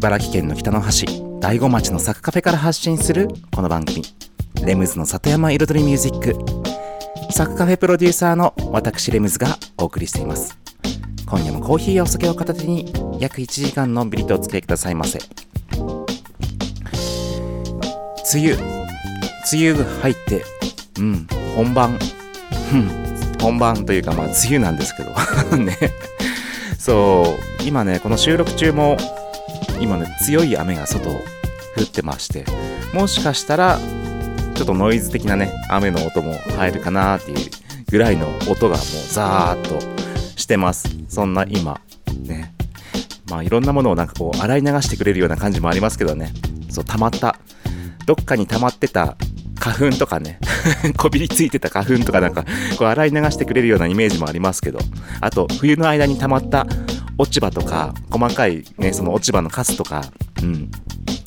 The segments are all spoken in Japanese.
茨城県の北の端、大子町のサクカフェから発信するこの番組、レムズの里山彩りミュージック。サクカフェプロデューサーの私レムズがお送りしています。今夜もコーヒーやお酒を片手に約1時間のんびりとお付き合いくださいませ。梅雨、梅雨が入って、うん、本番、うん、本番というかまあ梅雨なんですけど、ね。そう今ねこの収録中も今ね強い雨が外を降ってましてもしかしたらちょっとノイズ的なね雨の音も入るかなっていうぐらいの音がもうザーッとしてます。そんな今ね。まあいろんなものをなんかこう洗い流してくれるような感じもありますけどね。そう溜まったどっかに溜まってた花粉とかね こびりついてた花粉とかなんかこう洗い流してくれるようなイメージもありますけど。あと冬の間に溜まった落ち葉とか細かいねその落ち葉のカスとかうん。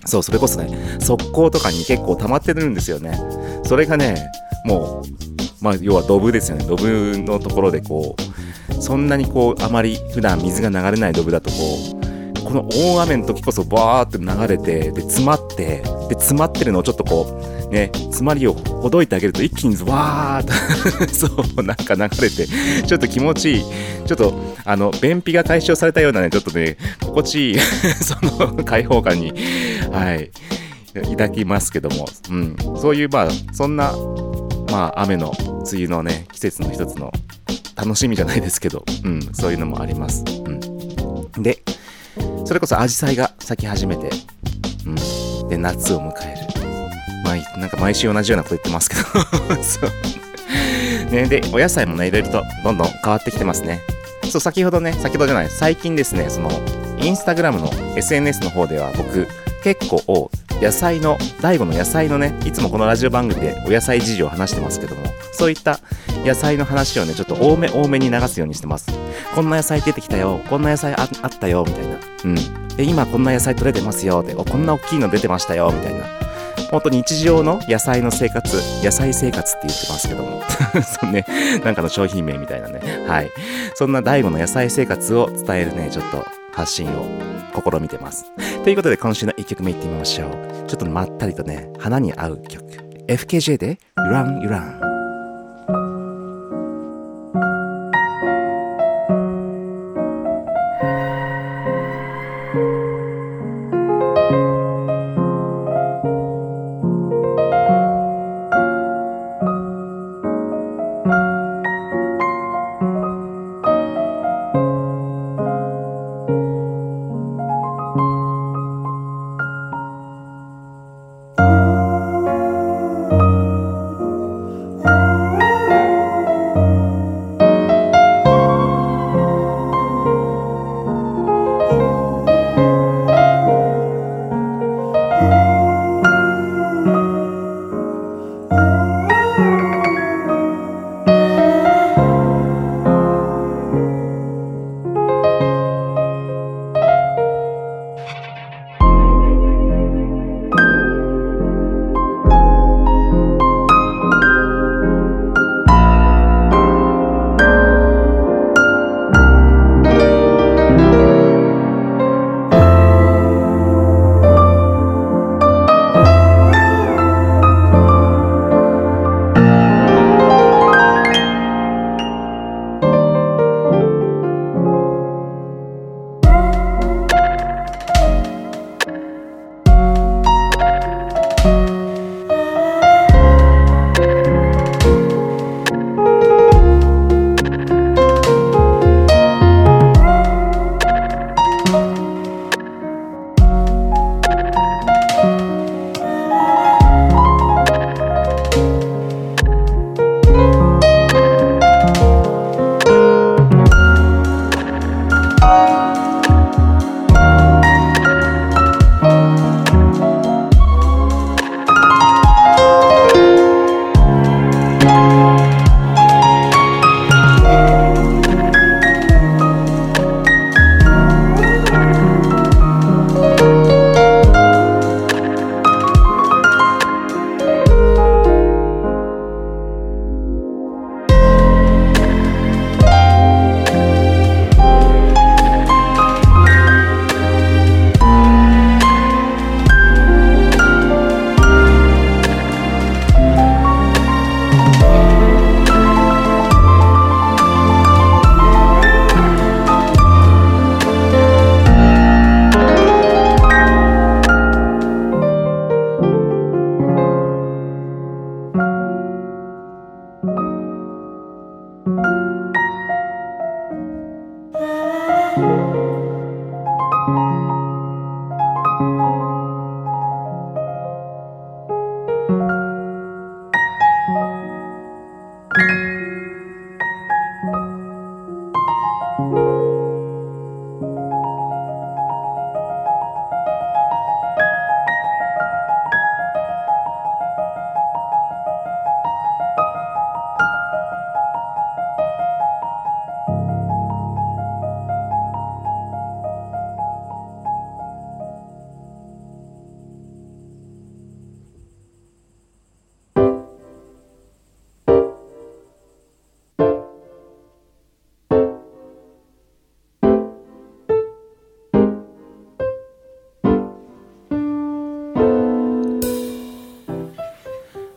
そうそれこそね側溝とかに結構溜まってるんですよね。それがねもうまあ要はドブですよね。ドブのところでこうそんなにこうあまり普段水が流れないドブだとこうこの大雨の時こそバーって流れてで詰まってで詰まってるのをちょっとこうね詰まりをほどいてあげると一気にわーっと そうなんか流れてちょっと気持ちいい。ちょっとあの便秘が解消されたようなねちょっとね心地いい その開放感にはい抱きますけども、うん、そういうまあそんなまあ雨の梅雨のね季節の一つの楽しみじゃないですけど、うん、そういうのもあります。うん、でそれこそアジサイが咲き始めて、うん、で夏を迎える。まあ、なんか毎週同じようなこと言ってますけど そう。ね、で、お野菜もね、いろいろとどんどん変わってきてますね。そう、先ほどね、先ほどじゃない、最近ですね、その、インスタグラムの SNS の方では僕、結構、野菜の、大悟の野菜のね、いつもこのラジオ番組でお野菜事情を話してますけども、そういった野菜の話をね、ちょっと多め多めに流すようにしてます。こんな野菜出てきたよ、こんな野菜あったよ、みたいな。うん。で、今こんな野菜取れてますよ、で、こんな大きいの出てましたよ、みたいな。本当に日常の野菜の生活、野菜生活って言ってますけども。そうね、なんかの商品名みたいなね。はい。そんな DAIGO の野菜生活を伝えるね、ちょっと発信を試みてます。ということで今週の1曲目いってみましょう。ちょっとまったりとね、花に合う曲。FKJ で Run You Run。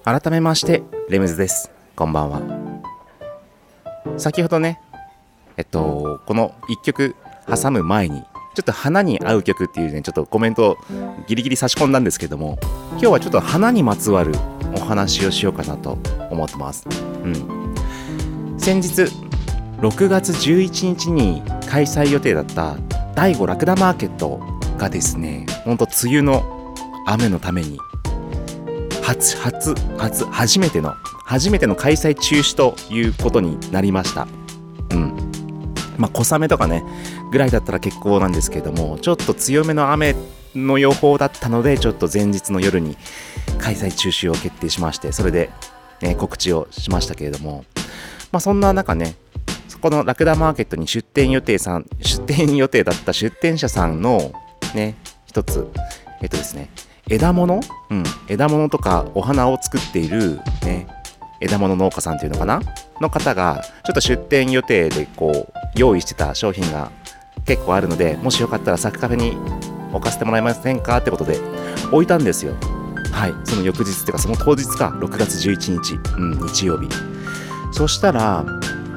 改めましてレムズです。こんばんは。先ほどねえっとこの1曲挟む前にちょっと花に合う曲っていうねちょっとコメントをギリギリ差し込んだんですけども今日はちょっと花にまつわるお話をしようかなと思ってます。うん。先日6月11日に開催予定だった第5ラクダマーケットがですねほんと梅雨の雨のために初初初初めての初めての開催中止ということになりました。うん。まあ小雨とかねぐらいだったら結構なんですけれどもちょっと強めの雨の予報だったのでちょっと前日の夜に開催中止を決定しましてそれで、ね、告知をしましたけれども。まあそんな中ねそこのラクダマーケットに出店予定さん出店予定だった出店者さんのね一つえっとですね枝物、うん、枝物とかお花を作っている、ね、枝物農家さんっていうのかな？の方が、ちょっと出店予定でこう、用意してた商品が結構あるので、もしよかったらサクカフェに置かせてもらえませんかってことで置いたんですよ。はい、その翌日っていうか、その当日か、6月11日、うん、日曜日。そしたら、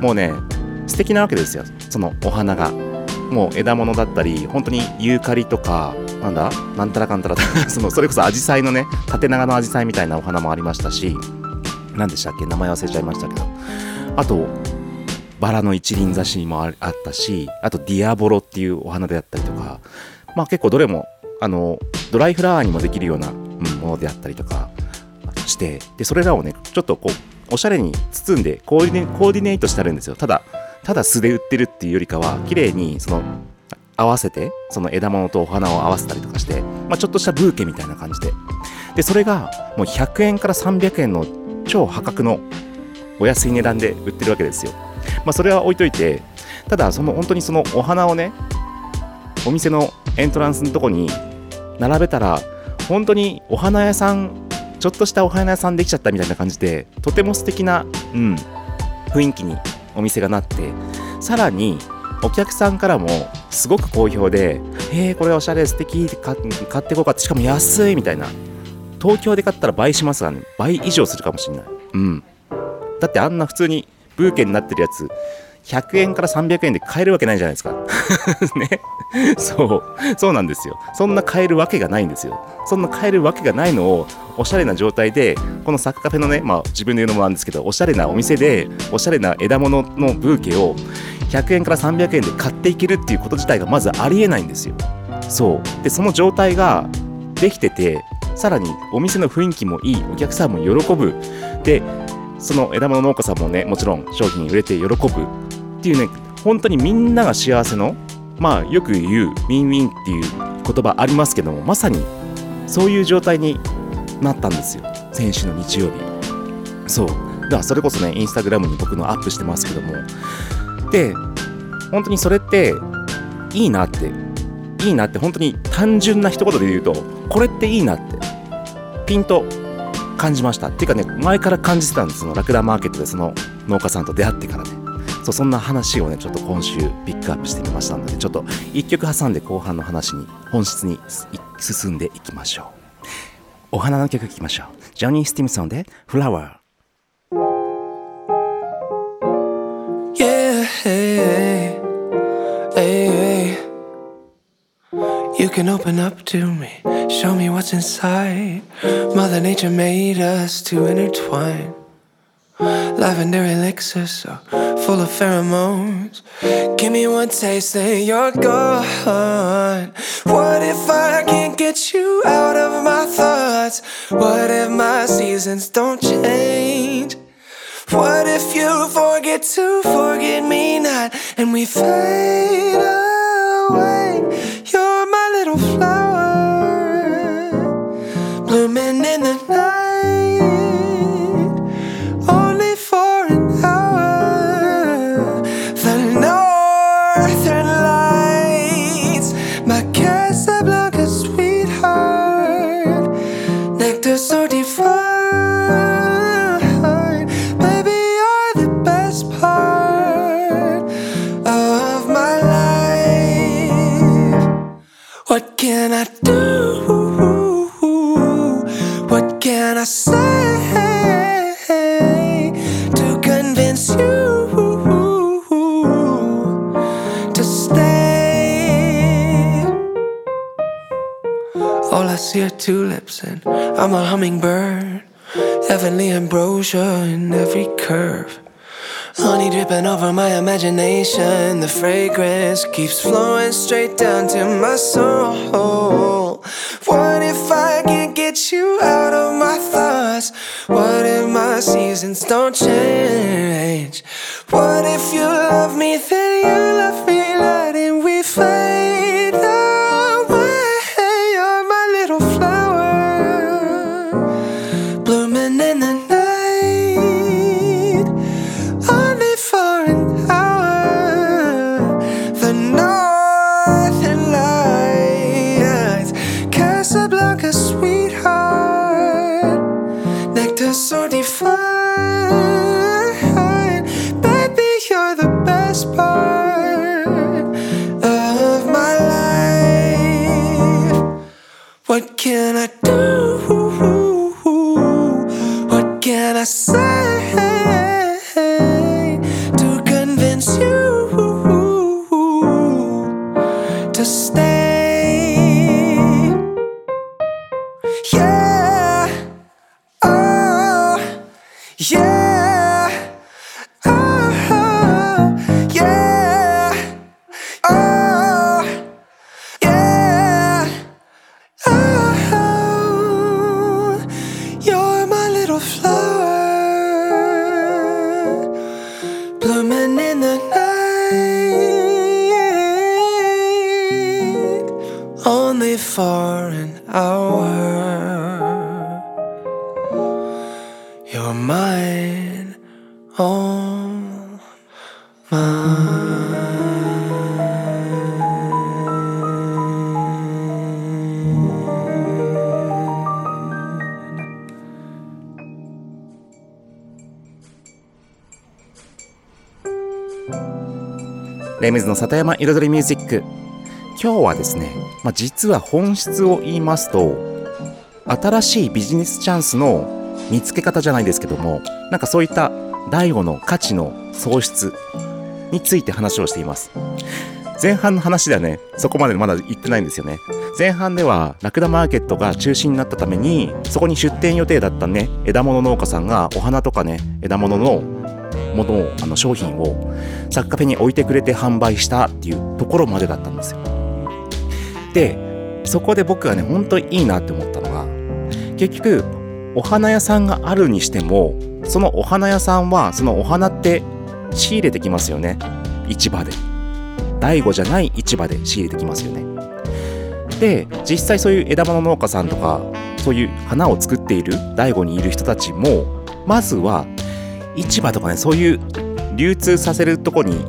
もうね、素敵なわけですよ、そのお花が。もう枝物だったり、本当にユーカリとか、なんだ？なんたらかんたら そのそれこそアジサイのね縦長のアジサイみたいなお花もありましたし何でしたっけ？名前忘れちゃいましたけど。あとバラの一輪挿しもあったしあとディアボロっていうお花であったりとか。まあ結構どれもあのドライフラワーにもできるような、ものであったりとかしてでそれらをねちょっとこうおしゃれに包んでコーディネコーディネートしてあるんですよ。ただただ素で売ってるっていうよりかは綺麗にその合わせてその枝物とお花を合わせたりとかして、まあ、ちょっとしたブーケみたいな感じで。でそれがもう100円から300円の超破格のお安い値段で売ってるわけですよ、まあ、それは置いといてただその本当にそのお花をねお店のエントランスのとこに並べたら本当にお花屋さんちょっとしたお花屋さんできちゃったみたいな感じでとても素敵な、うん、雰囲気にお店がなってさらにお客さんからもすごく好評で「えー、これおしゃれ素敵買っていこうか」しかも安いみたいな。東京で買ったら倍しますがね倍以上するかもしんない。うん。だってあんな普通にブーケになってるやつ100円から300円で買えるわけないじゃないですか。ね。そう。そうなんですよ。そんな買えるわけがないんですよ。そんな買えるわけがないのをおしゃれな状態でこのサッカフェのねまあ自分で言うのもなんですけどおしゃれなお店でおしゃれな枝物のブーケを100円から300円で買っていけるっていうこと自体がまずありえないんですよ。そう。でその状態ができててさらにお店の雰囲気もいいお客さんも喜ぶ。でその枝物農家さんもねもちろん商品売れて喜ぶっていうね本当にみんなが幸せのまあよく言うウィンウィンっていう言葉ありますけどもまさにそういう状態になったんですよ。先週の日曜日。そう。だからそれこそねインスタグラムに僕のアップしてますけどもで本当にそれっていいなっていいなって本当に単純な一言で言うとこれっていいなってピンと感じました。っていうかね前から感じてたんです。そのラクダマーケットでその農家さんと出会ってからね。そうそんな話をねちょっと今週ピックアップしてみましたのでちょっと一曲挟んで後半の話に本質に進んでいきましょう。お花の曲聴きましょう。ジョニー・スティムソンで「フラワー」can open up to me, show me what's inside. Mother Nature made us to intertwine. Lavender elixir so full of pheromones. Give me one taste, then you're gone. What if I can't get you out of my thoughts? What if my seasons don't change? What if you forget to forget me not and we fade away? I'm a hummingbird. Heavenly ambrosia in every curve. Honey dripping over my imagination. The fragrance keeps flowing straight down to my soul. What if I can't get you out of my thoughts? What if my seasons don't change? What if you love me, then you love me, letting we fade の里山彩りミュージック。今日はですね、まあ、実は本質を言いますと新しいビジネスチャンスの見つけ方じゃないですけどもなんかそういった第五の価値の創出について話をしています。前半の話ではねそこまでまだ言ってないんですよね。前半ではラクダマーケットが中止になったためにそこに出店予定だったね枝物農家さんがお花とかね枝物のものをあの商品をサッカフェに置いてくれて販売したっていうところまでだったんですよ。でそこで僕がね本当にいいなって思ったのが結局お花屋さんがあるにしてもそのお花屋さんはそのお花って仕入れてきますよね。市場で。第五じゃない市場で仕入れてきますよね。で実際そういう枝物農家さんとかそういう花を作っている第五にいる人たちもまずは市場とかねそういう流通させるとこに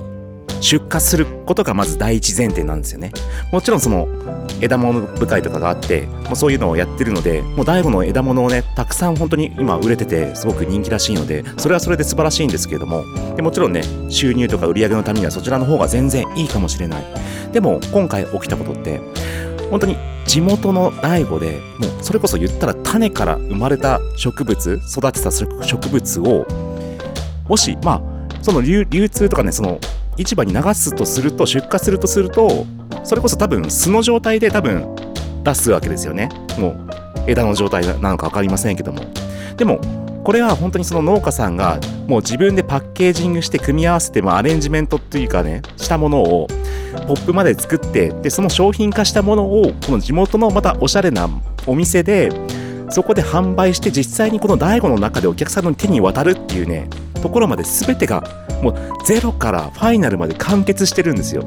出荷することがまず第一前提なんですよね。もちろんその枝物部会とかがあってもうそういうのをやってるのでもう第五の枝物をねたくさん本当に今売れててすごく人気らしいのでそれはそれで素晴らしいんですけれどもでもちろんね収入とか売り上げのためにはそちらの方が全然いいかもしれない。でも今回起きたことって本当に地元の醍醐でもうそれこそ言ったら種から生まれた植物育てた植物をもしまあその流通とかねその市場に流すとすると出荷するとするとそれこそ多分素の状態で多分出すわけですよね。もう枝の状態なのか分かりませんけども。でもこれは本当にその農家さんがもう自分でパッケージングして組み合わせてもアレンジメントっていうかねしたものをポップまで作ってでその商品化したものをこの地元のまたおしゃれなお店でそこで販売して実際にこの醍醐の中でお客さんの手に渡るっていうねところまで全てがもうゼロからファイナルまで完結してるんですよ。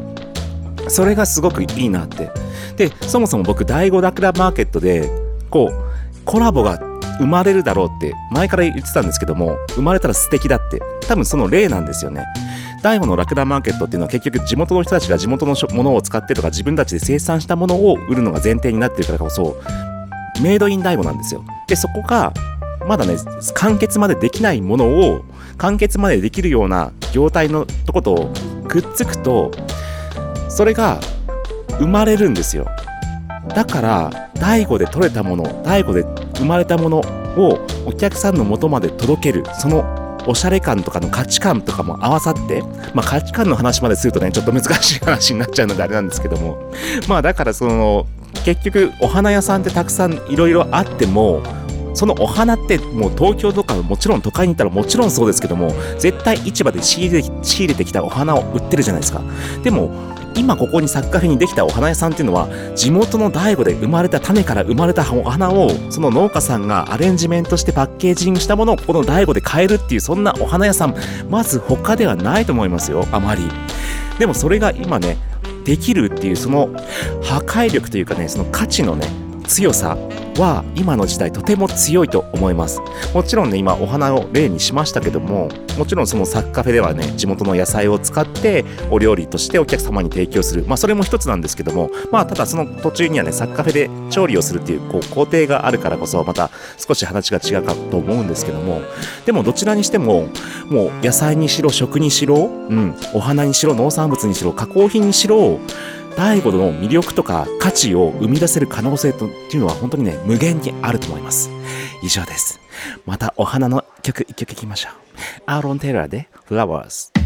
それがすごくいいなって。でそもそも僕第5ダクラマーケットでこうコラボが生まれるだろうって前から言ってたんですけども生まれたら素敵だって。多分その例なんですよね。第5のラクダマーケットっていうのは結局地元の人たちが地元のものを使ってとか自分たちで生産したものを売るのが前提になってるからこそメイドイン第5なんですよ。でそこがまだね完結までできないものを完結までできるような業態のとことくっつくとそれが生まれるんですよ。だから第5で取れたもの第5で生まれたものをお客さんの元まで届けるそのおしゃれ感とかの価値観とかも合わさって、まあ、価値観の話までするとねちょっと難しい話になっちゃうのであれなんですけども。まあだからその結局お花屋さんってたくさんいろいろあってもそのお花ってもう東京とかもちろん都会に行ったらもちろんそうですけども絶対市場で仕入れ仕入れてきたお花を売ってるじゃないですか。でも今ここにサッカフェにできたお花屋さんっていうのは地元の大悟で生まれた種から生まれたお花をその農家さんがアレンジメントしてパッケージングしたものをこの大悟で買えるっていうそんなお花屋さんまず他ではないと思いますよあまり。でもそれが今ねできるっていうその破壊力というかねその価値のね強さは今の時代とても強いと思います。もちろんね今お花を例にしましたけどももちろんそのサッカフェではね地元の野菜を使ってお料理としてお客様に提供する。まあそれも一つなんですけどもまあただその途中にはねサッカフェで調理をするっていうこう工程があるからこそまた少し話が違うかと思うんですけどもでもどちらにしてももう野菜にしろ食にしろ、うん、お花にしろ農産物にしろ加工品にしろ第5の魅力とか価値を生み出せる可能性とっていうのは本当にね、無限にあると思います。以上です。またお花の曲一曲いきましょう。アーロン・テイラーで Flowers。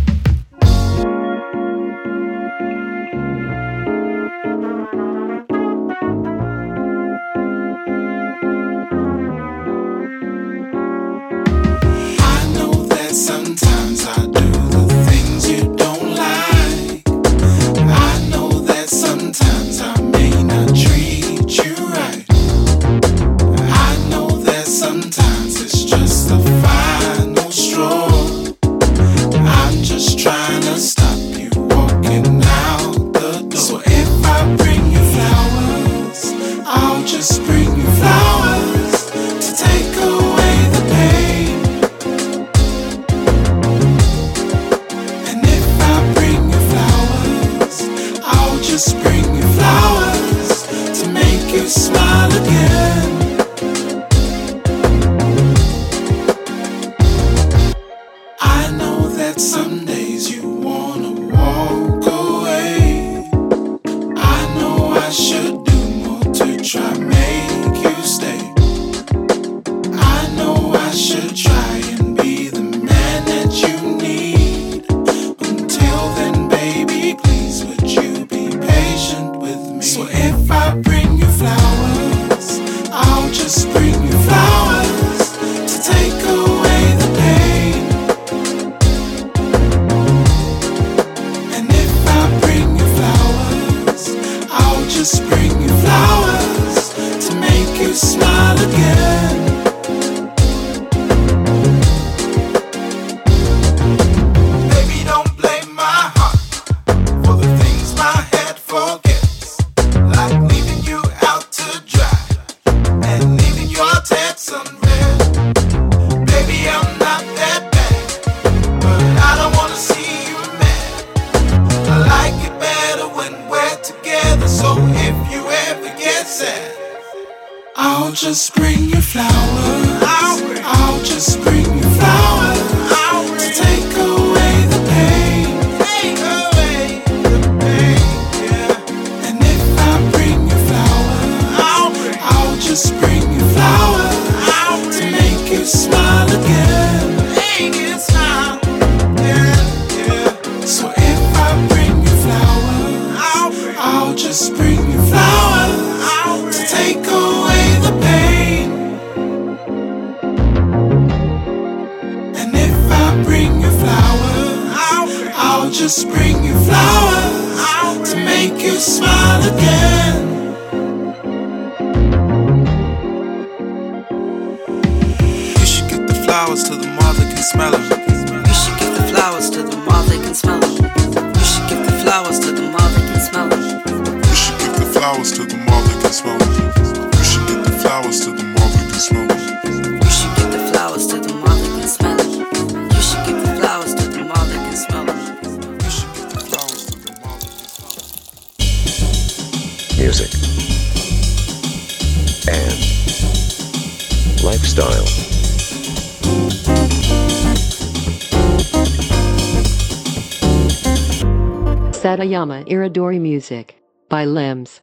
Satayama Iridori Music by Limbs.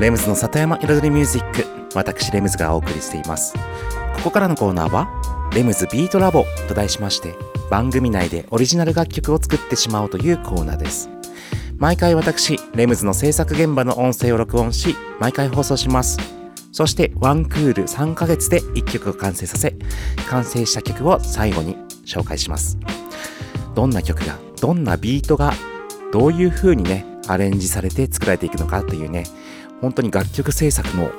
レムズの里山彩りミュージック私レムズがお送りしています。ここからのコーナーは「レムズビートラボ」と題しまして番組内でオリジナル楽曲を作ってしまおうというコーナーです。毎回私レムズの制作現場の音声を録音し毎回放送します。そしてワンクール3ヶ月で1曲を完成させ完成した曲を最後に紹介します。どんな曲がどんなビートがどういう風にねアレンジされて作られていくのかというね本当に楽曲制作の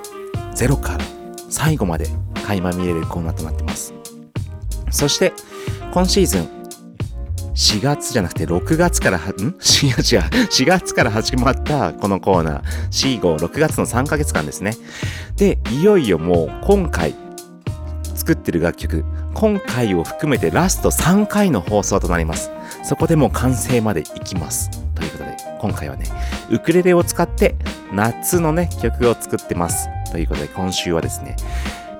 ゼロから最後まで垣間見れるコーナーとなってますそして今シーズン4月じゃなくて6月から、ん？違う違う、4月から始まったこのコーナー、4、5、6月の3ヶ月間ですね。で、いよいよもう今回作ってる楽曲、今回を含めてラスト3回の放送となります。そこでもう完成までいきます。ということで、今回はね、ウクレレを使って夏のね、曲を作ってます。ということで今週はですね、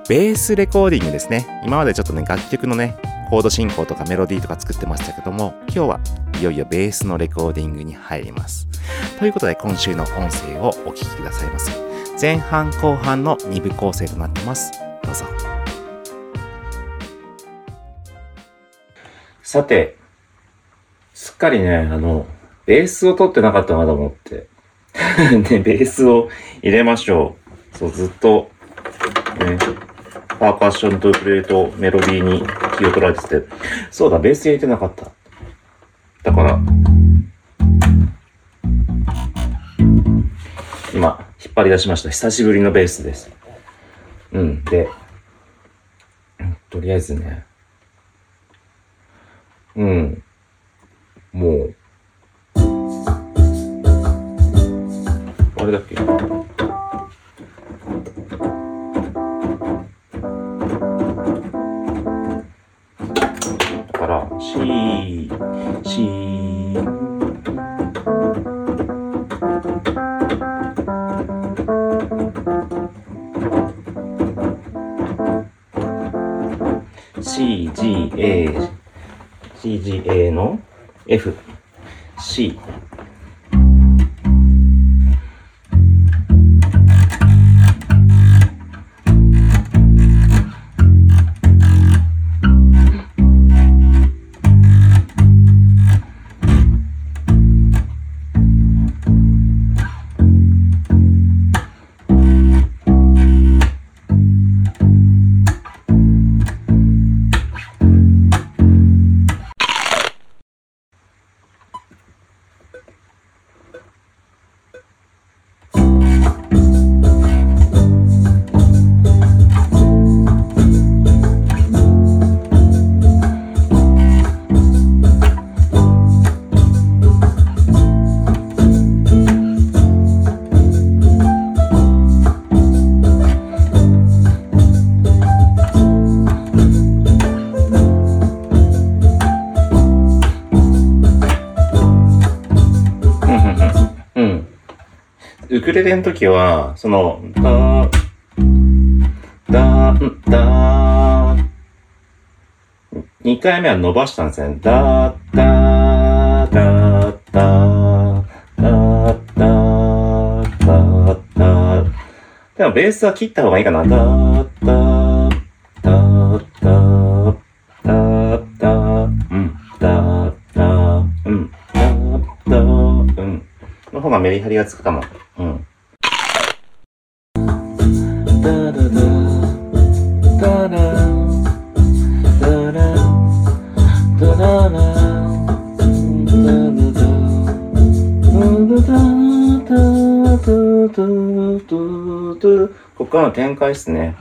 ベースレコーディングですね。今までちょっとね、楽曲のね、コード進行とかメロディーとか作ってましたけども、今日はいよいよベースのレコーディングに入ります。ということで今週の音声をお聴きくださいませ。前半後半の2部構成となってます。どうぞ。さて、すっかりね、あの、ベースを取ってなかったなと思って。で、ベースを入れましょう。そう、ずっと、ね、パーカッションとプレート、メロディーに気を取られてて、そうだ、ベース入れてなかった。だから、今、引っ張り出しました。久しぶりのベースです。うん、で、とりあえずね、うん、もう、あれだっけだから C C CGACGA の F C ウクレレの時は、その、だ、だ、だ、2回目は伸ばしたんですね。だ、だ、だ、だ、だ、だ、だ、だ。でもベースは切った方がいいかな。だ、だ、だ、だ、だ、だ、うん、だ、だ、うん、だ、だ、うん。の方がメリハリがつくかも。展開ですね。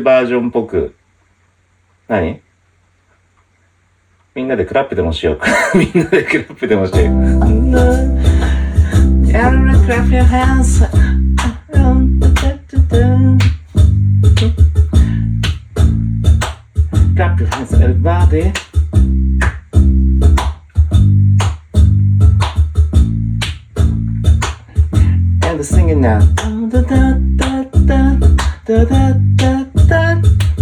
バージョンっぽく、何？みんなでクラップでもしようか。みんなでクラップでもしよう。か。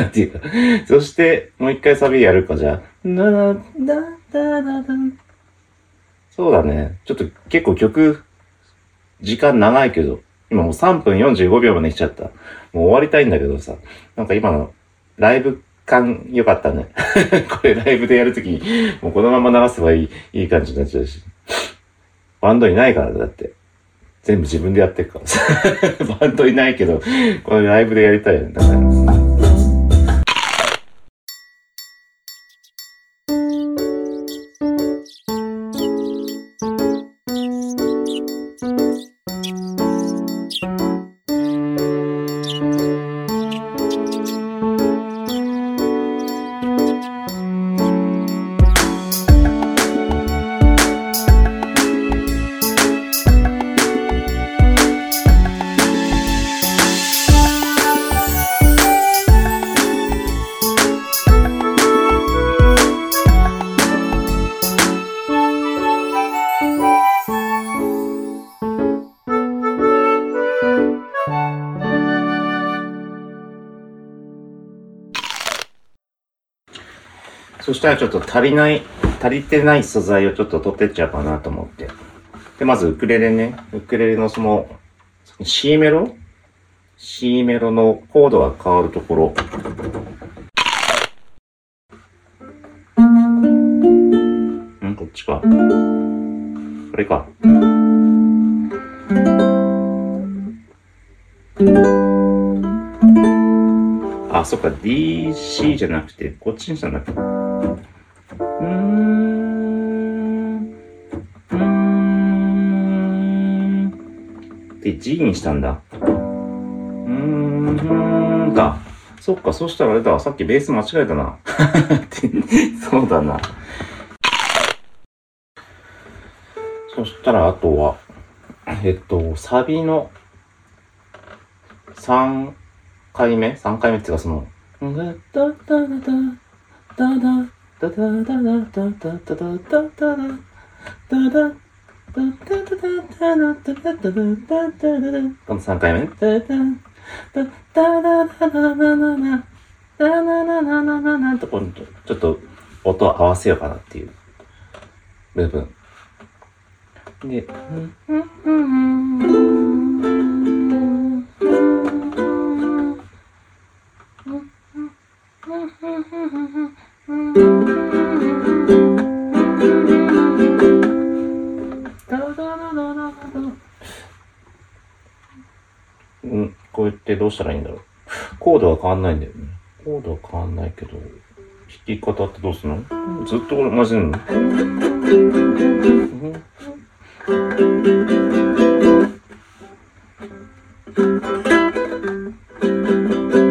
なんていうか。そして、もう一回サビやるか、じゃあ。だだだだだそうだね。ちょっと結構曲、時間長いけど、今もう3分45秒まで来ちゃった。もう終わりたいんだけどさ。なんか今のライブ感良かったね。これライブでやるときに、もうこのまま流せばいい、いい感じになっちゃうし。バンドいないからだって。全部自分でやってるからさ。バンドいないけど、これライブでやりたいよね。したらちょっと足りない、足りてない素材をちょっと取ってっちゃうかなと思って。で、まずウクレレね。ウクレレのその、C メロ ?C メロのコードが変わるところ。んこっちか。これか。あ、そっか、DC じゃなくて、こっちにしたんだっけ？G にしたんだ。うーん、か。そっか、そしたらあれだ。さっきベース間違えたな。そうだな。そしたら、あとは、えっと、サビの3回目 ?3 回目っていうか、その、この3回目ね。とこちょっと音を合わせようかなっていう部分。で、うんどうしたらいいんだろう。コードは変わんないんだよね。コードは変わんないけど、弾き方ってどうするの？ずっと同じなの？うん。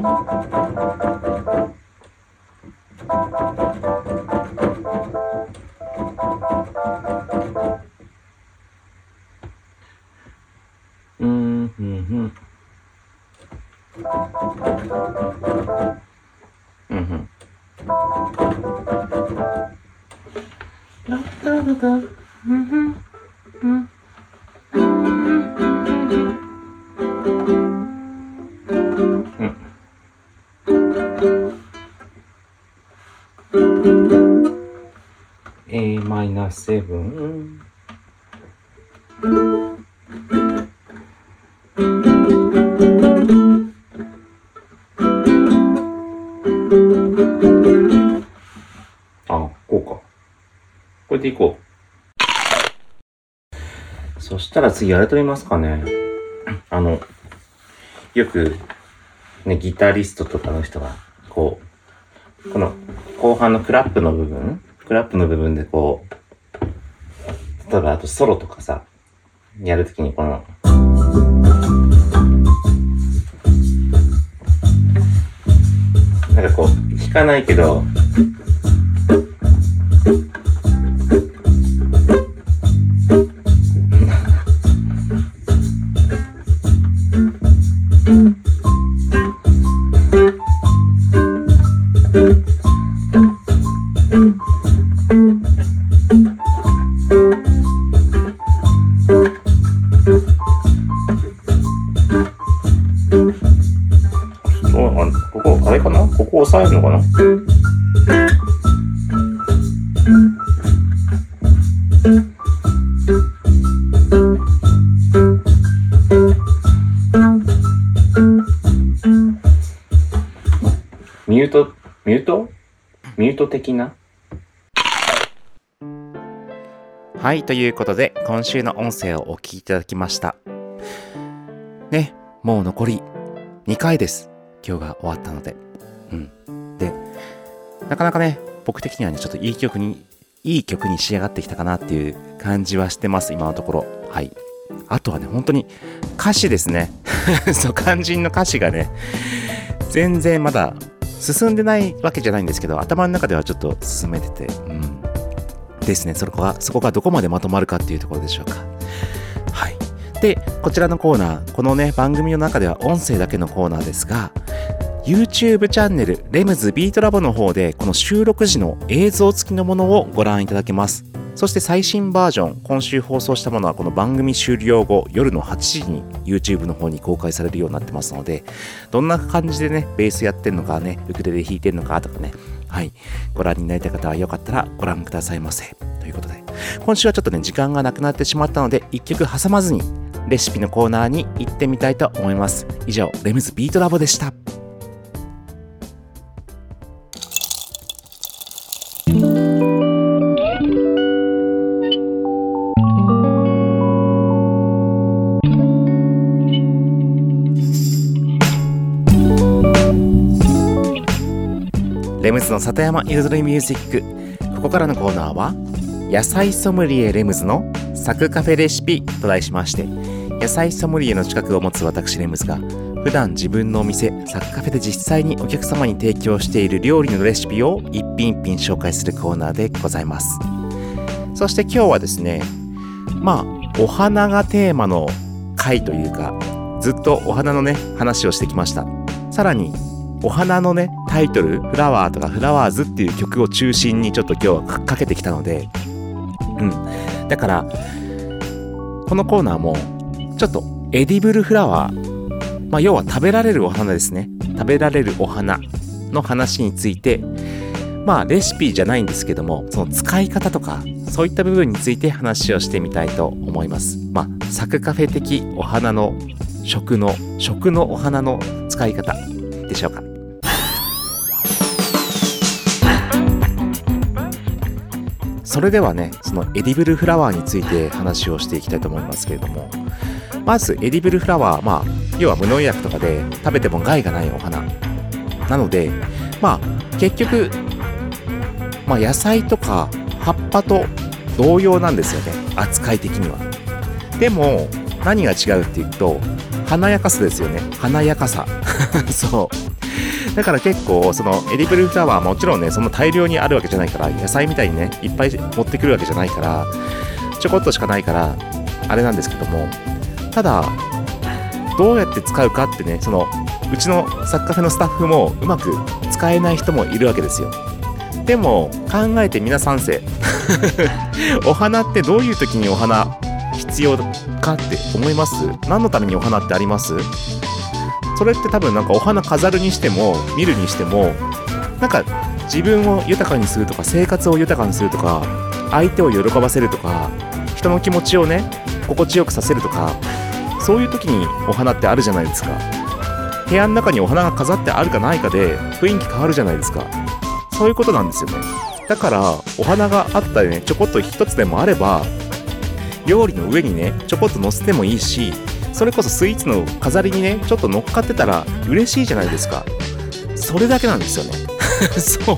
こマイナスセブン。あ、こうか。これでいこう。そしたら次あれと言いますかね。あの、よく、ね、ギタリストとかの人が、こう、この後半のクラップの部分、クラップの部分でこう、あとソロとかさ、やるときにこの、なんかこう、弾かないけど、はい、ということで、今週の音声をお聞きいただきました。ね、もう残り2回です。今日が終わったので。うん。で、なかなかね、僕的にはね、ちょっといい曲に、いい曲に仕上がってきたかなっていう感じはしてます、今のところ。はい。あとはね、本当に歌詞ですね。そう、肝心の歌詞がね、全然まだ進んでないわけじゃないんですけど、頭の中ではちょっと進めてて、うん。ですね。そこが、そこがどこまでまとまるかっていうところでしょうか。はい。で、こちらのコーナー、このね、番組の中では音声だけのコーナーですが、YouTube チャンネル、レムズビートラボの方で、この収録時の映像付きのものをご覧いただけます。そして最新バージョン、今週放送したものはこの番組終了後、夜の8時に YouTube の方に公開されるようになってますので、どんな感じでね、ベースやってんのかね、ウクレレ弾いてんのかとかね、はい、ご覧になりたい方はよかったらご覧くださいませ。ということで、今週はちょっとね、時間がなくなってしまったので、一曲挟まずに、レシピのコーナーに行ってみたいと思います。以上、レムズビートラボでした。ズの里山彩りミュージック。ここからのコーナーは、野菜ソムリエレムズのサクカフェレシピと題しまして、野菜ソムリエの資格を持つ私レムズが、普段自分のお店、サクカフェで実際にお客様に提供している料理のレシピを一品一品紹介するコーナーでございます。そして今日はですね、まあ、お花がテーマの回というか、ずっとお花のね、話をしてきました。さらに、お花のね、タイトル、フラワーとかフラワーズっていう曲を中心にちょっと今日はかけてきたので、うん。だから、このコーナーも、ちょっとエディブルフラワー、まあ要は食べられるお花ですね。食べられるお花の話について、まあレシピじゃないんですけども、その使い方とか、そういった部分について話をしてみたいと思います。まあ、サクカフェ的お花の食の、食のお花の使い方でしょうか。それではね、そのエディブルフラワーについて話をしていきたいと思いますけれども、まずエディブルフラワー、まあ、要は無農薬とかで食べても害がないお花。なので、まあ、結局、まあ、野菜とか葉っぱと同様なんですよね、扱い的には。でも、何が違うっていうと、華やかさですよね。華やかさ。そう。だから結構そのエディブルフラワーもちろんねその大量にあるわけじゃないから野菜みたいにねいっぱい持ってくるわけじゃないからちょこっとしかないからあれなんですけどもただどうやって使うかってねそのうちのサクカフェのスタッフもうまく使えない人もいるわけですよ。でも考えて皆さんせ お花ってどういう時にお花必要かって思います？何のためにお花ってあります？それって多分なんかお花飾るにしても見るにしてもなんか自分を豊かにするとか生活を豊かにするとか相手を喜ばせるとか人の気持ちをね心地よくさせるとかそういう時にお花ってあるじゃないですか。部屋の中にお花が飾ってあるかないかで雰囲気変わるじゃないですか。そういうことなんですよね。だからお花があったりねちょこっと一つでもあれば料理の上にねちょこっと乗せてもいいしそれこそスイーツの飾りにねちょっと乗っかってたら嬉しいじゃないですか。それだけなんですよね。そう。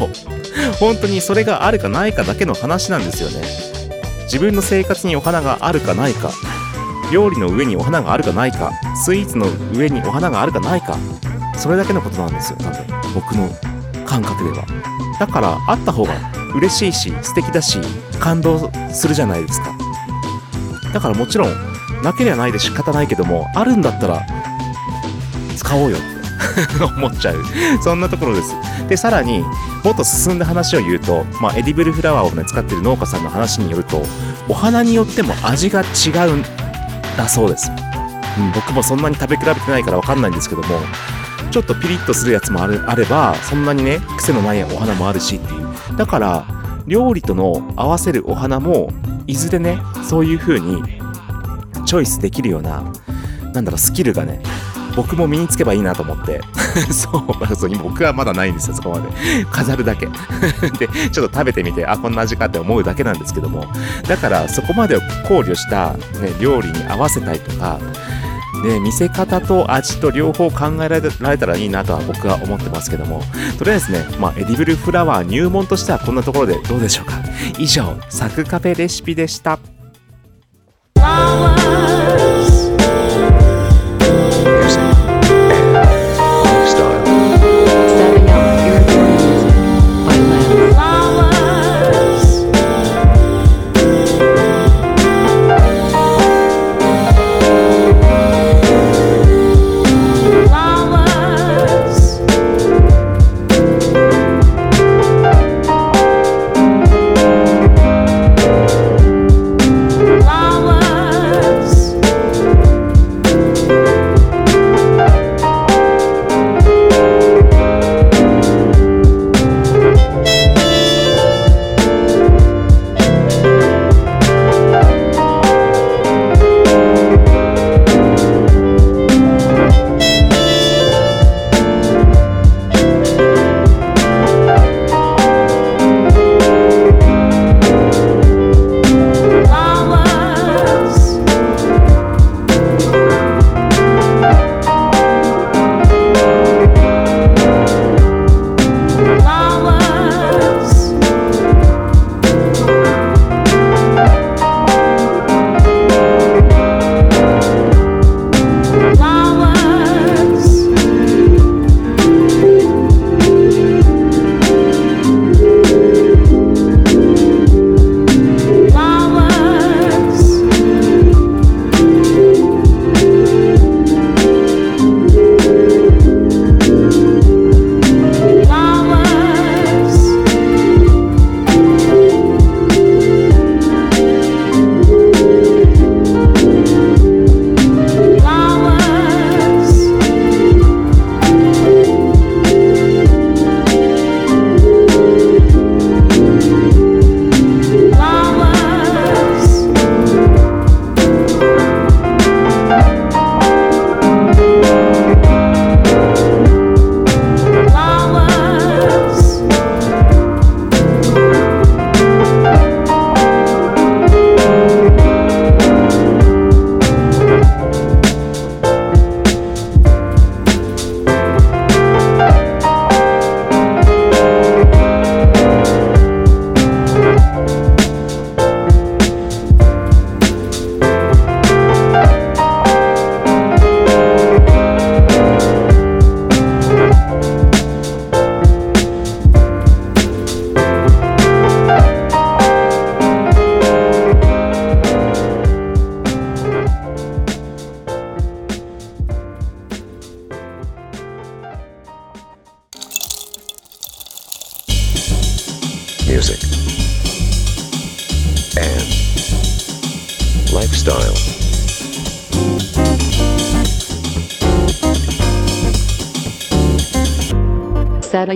本当にそれがあるかないかだけの話なんですよね。自分の生活にお花があるかないか。料理の上にお花があるかないか。スイーツの上にお花があるかないか。それだけのことなんですよ多分。僕の感覚では。だからあった方が嬉しいし素敵だし感動するじゃないですか。だからもちろんなければないで仕方ないけどもあるんだったら使おうよ。っ て思っちゃう。そんなところです。でさらにもっと進んだ話を言うと、まあ、エディブルフラワーをね使ってる農家さんの話によるとお花によっても味が違うんだそうです、うん、僕もそんなに食べ比べてないから分かんないんですけどもちょっとピリッとするやつもあるあればそんなにね癖のないお花もあるしっていう。だから料理との合わせるお花もいずれねそういう風にチョイスできるようななんだろうスキルがね僕も身につけばいいなと思って。そうそう僕はまだないんですよそこまで。飾るだけ。でちょっと食べてみてあこんな味かって思うだけなんですけども。だからそこまでを考慮した、ね、料理に合わせたりとかね、見せ方と味と両方考えられたらいいなとは僕は思ってますけども。とりあえずね、まあ、エディブルフラワー入門としてはこんなところでどうでしょうか。以上サクカフェレシピでした。flowers.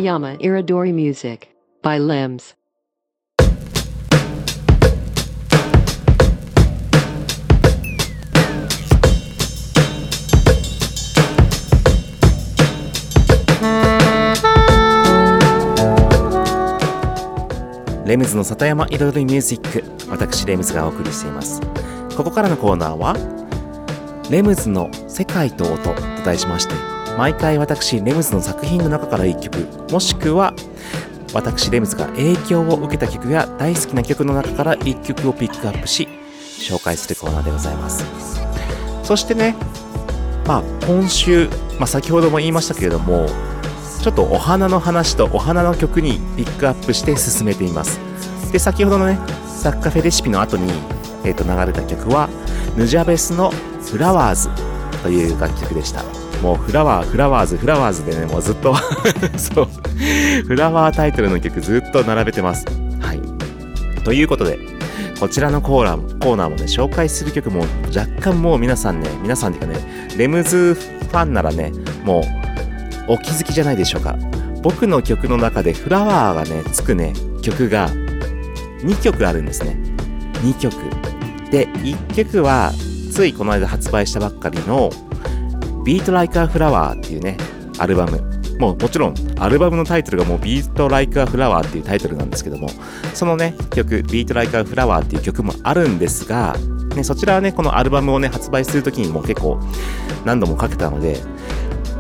Yama Iridori Music by Limbs. レムズの里山彩りミュージック私レムズがお送りしていますここからのコーナーはレムズの世界と音と題しまして毎回私レムズの作品の中から1曲もしくは私レムズが影響を受けた曲や大好きな曲の中から1曲をピックアップし紹介するコーナーでございます。そしてねまあ今週、まあ、先ほども言いましたけれどもちょっとお花の話とお花の曲にピックアップして進めています。で先ほどのねサッカフェレシピの後に、えー、と流れた曲はヌジャベスの「フラワーズ」という楽曲でした。もうフラワーフラワーズフラワーズでねもうずっと そう。フラワータイトルの曲ずっと並べてます。はい。ということでこちらのコーナーコーナーもね紹介する曲も若干もう皆さんね皆さんっていうかねレムズファンならねもうお気づきじゃないでしょうか。僕の曲の中でフラワーがねつくね曲が2曲あるんですね。2曲。で1曲はついこの間発売したばっかりの Beat Like a Flower っていうねアルバムもうもちろんアルバムのタイトルがもう Beat Like a Flower っていうタイトルなんですけどもそのね曲 Beat Like a Flower っていう曲もあるんですが、ね、そちらはねこのアルバムをね発売するときにも結構何度もかけたので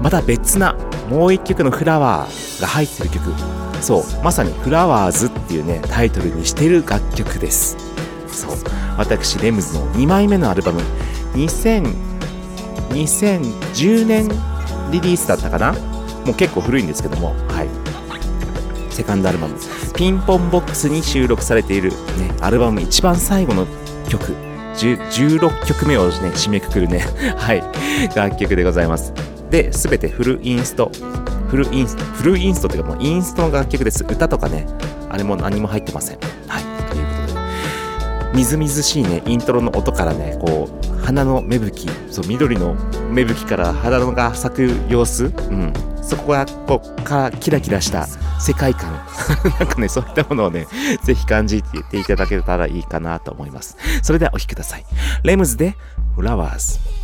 また別なもう一曲のフラワーが入ってる曲。そうまさにフラワーズっていうねタイトルにしてる楽曲です。そう。私レムズの2枚目のアルバム2000 2010年リリースだったかな？もう結構古いんですけども。はい。セカンドアルバム。ピンポンボックスに収録されている、ね、アルバム一番最後の曲。16曲目をね締めくくるね。はい。楽曲でございます。で、すべてフルインスト、フルインスト、フルインストというかもうインストの楽曲です。歌とかね、あれも何も入ってません。はい。みずみずしいね、イントロの音からね、こう、花の芽吹き、そう、緑の芽吹きから花が咲く様子、うん。そこが、こう、かキラキラした世界観。なんかね、そういったものをね、ぜひ感じていただけたらいいかなと思います。それではお聴きください。レムズで、フラワーズ。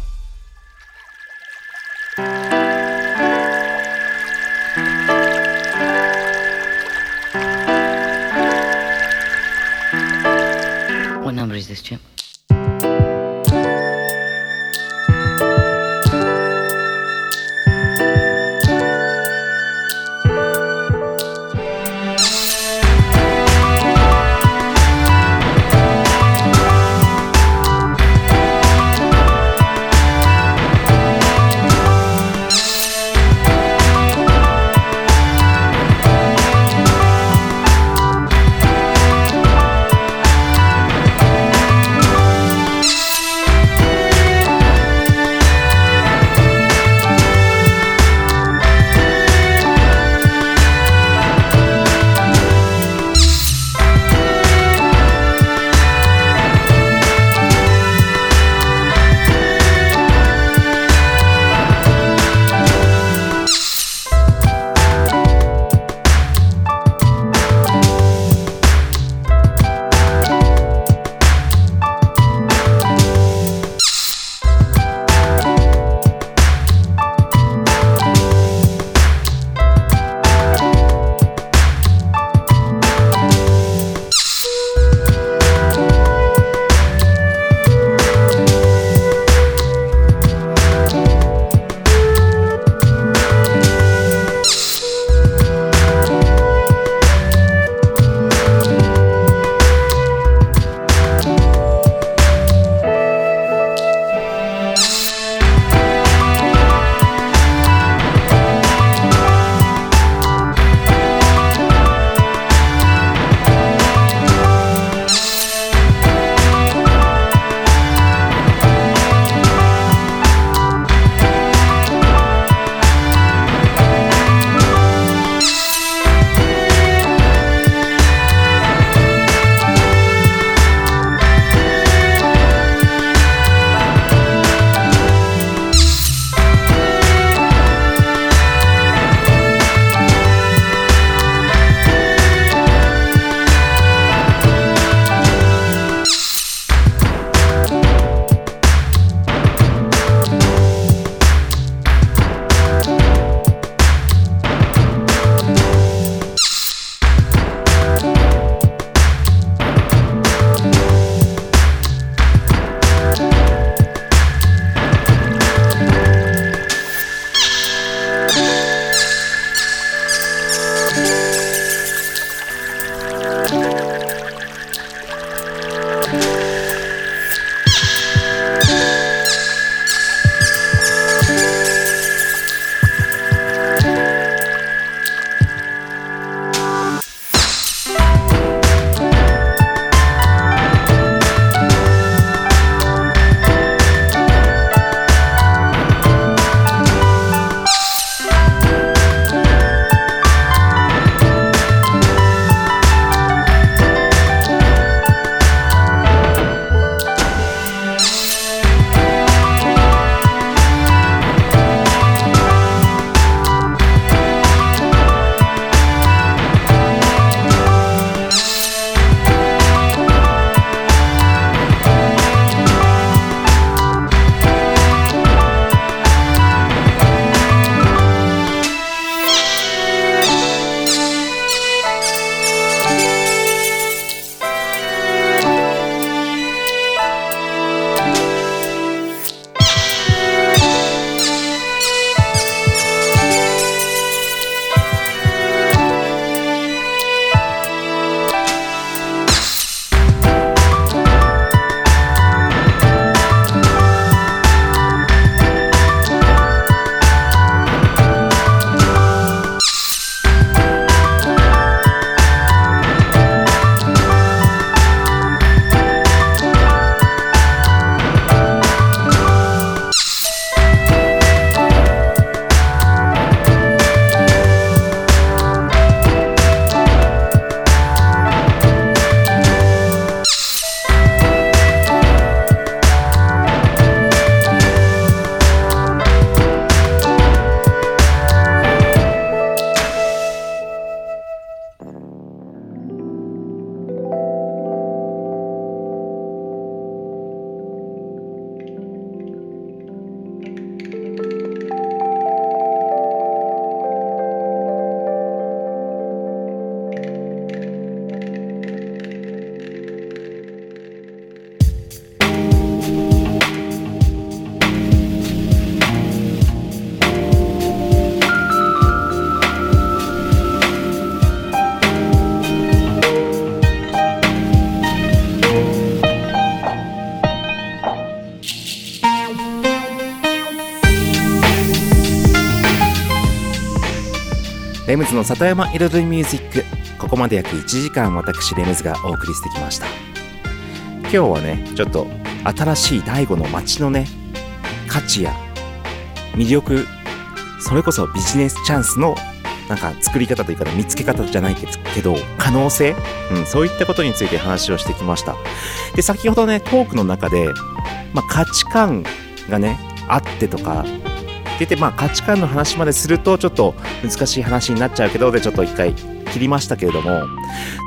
This, Chip? レムズの里山彩りミュージックここまで約1時間私レムズがお送りしてきました。今日はねちょっと新しい第5の街のね価値や魅力それこそビジネスチャンスのなんか作り方というか見つけ方じゃないけど可能性、うん、そういったことについて話をしてきました。で先ほどねトークの中で、まあ、価値観がねあってとか出てまあ価値観の話までするとちょっと難しい話になっちゃうけどでちょっと一回切りましたけれども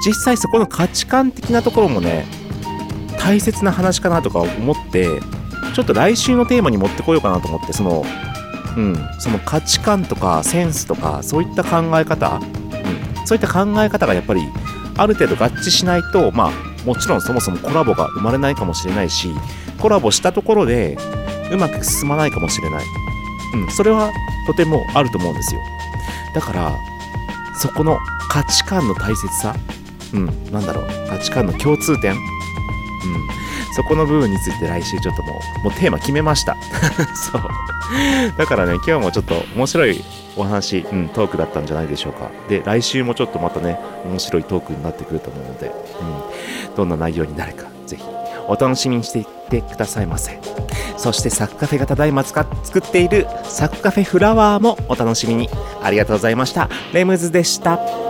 実際そこの価値観的なところもね大切な話かなとか思ってちょっと来週のテーマに持ってこようかなと思ってそのうん、その価値観とかセンスとかそういった考え方、うん、そういった考え方がやっぱりある程度合致しないとまあもちろんそもそもコラボが生まれないかもしれないしコラボしたところでうまく進まないかもしれない、うん、それはとてもあると思うんですよ。だからそこの価値観の大切さうん。なんだろう。価値観の共通点。うん。そこの部分について来週ちょっともうもうテーマ決めました。そう。だからね、今日もちょっと面白いお話、うん、トークだったんじゃないでしょうか。で、来週もちょっとまたね、面白いトークになってくると思うので、うん、どんな内容になるか、ぜひ、お楽しみにしていってくださいませ。そして、サクカフェがただいま作っているサッカフェフラワーもお楽しみに。ありがとうございました。レムズでした。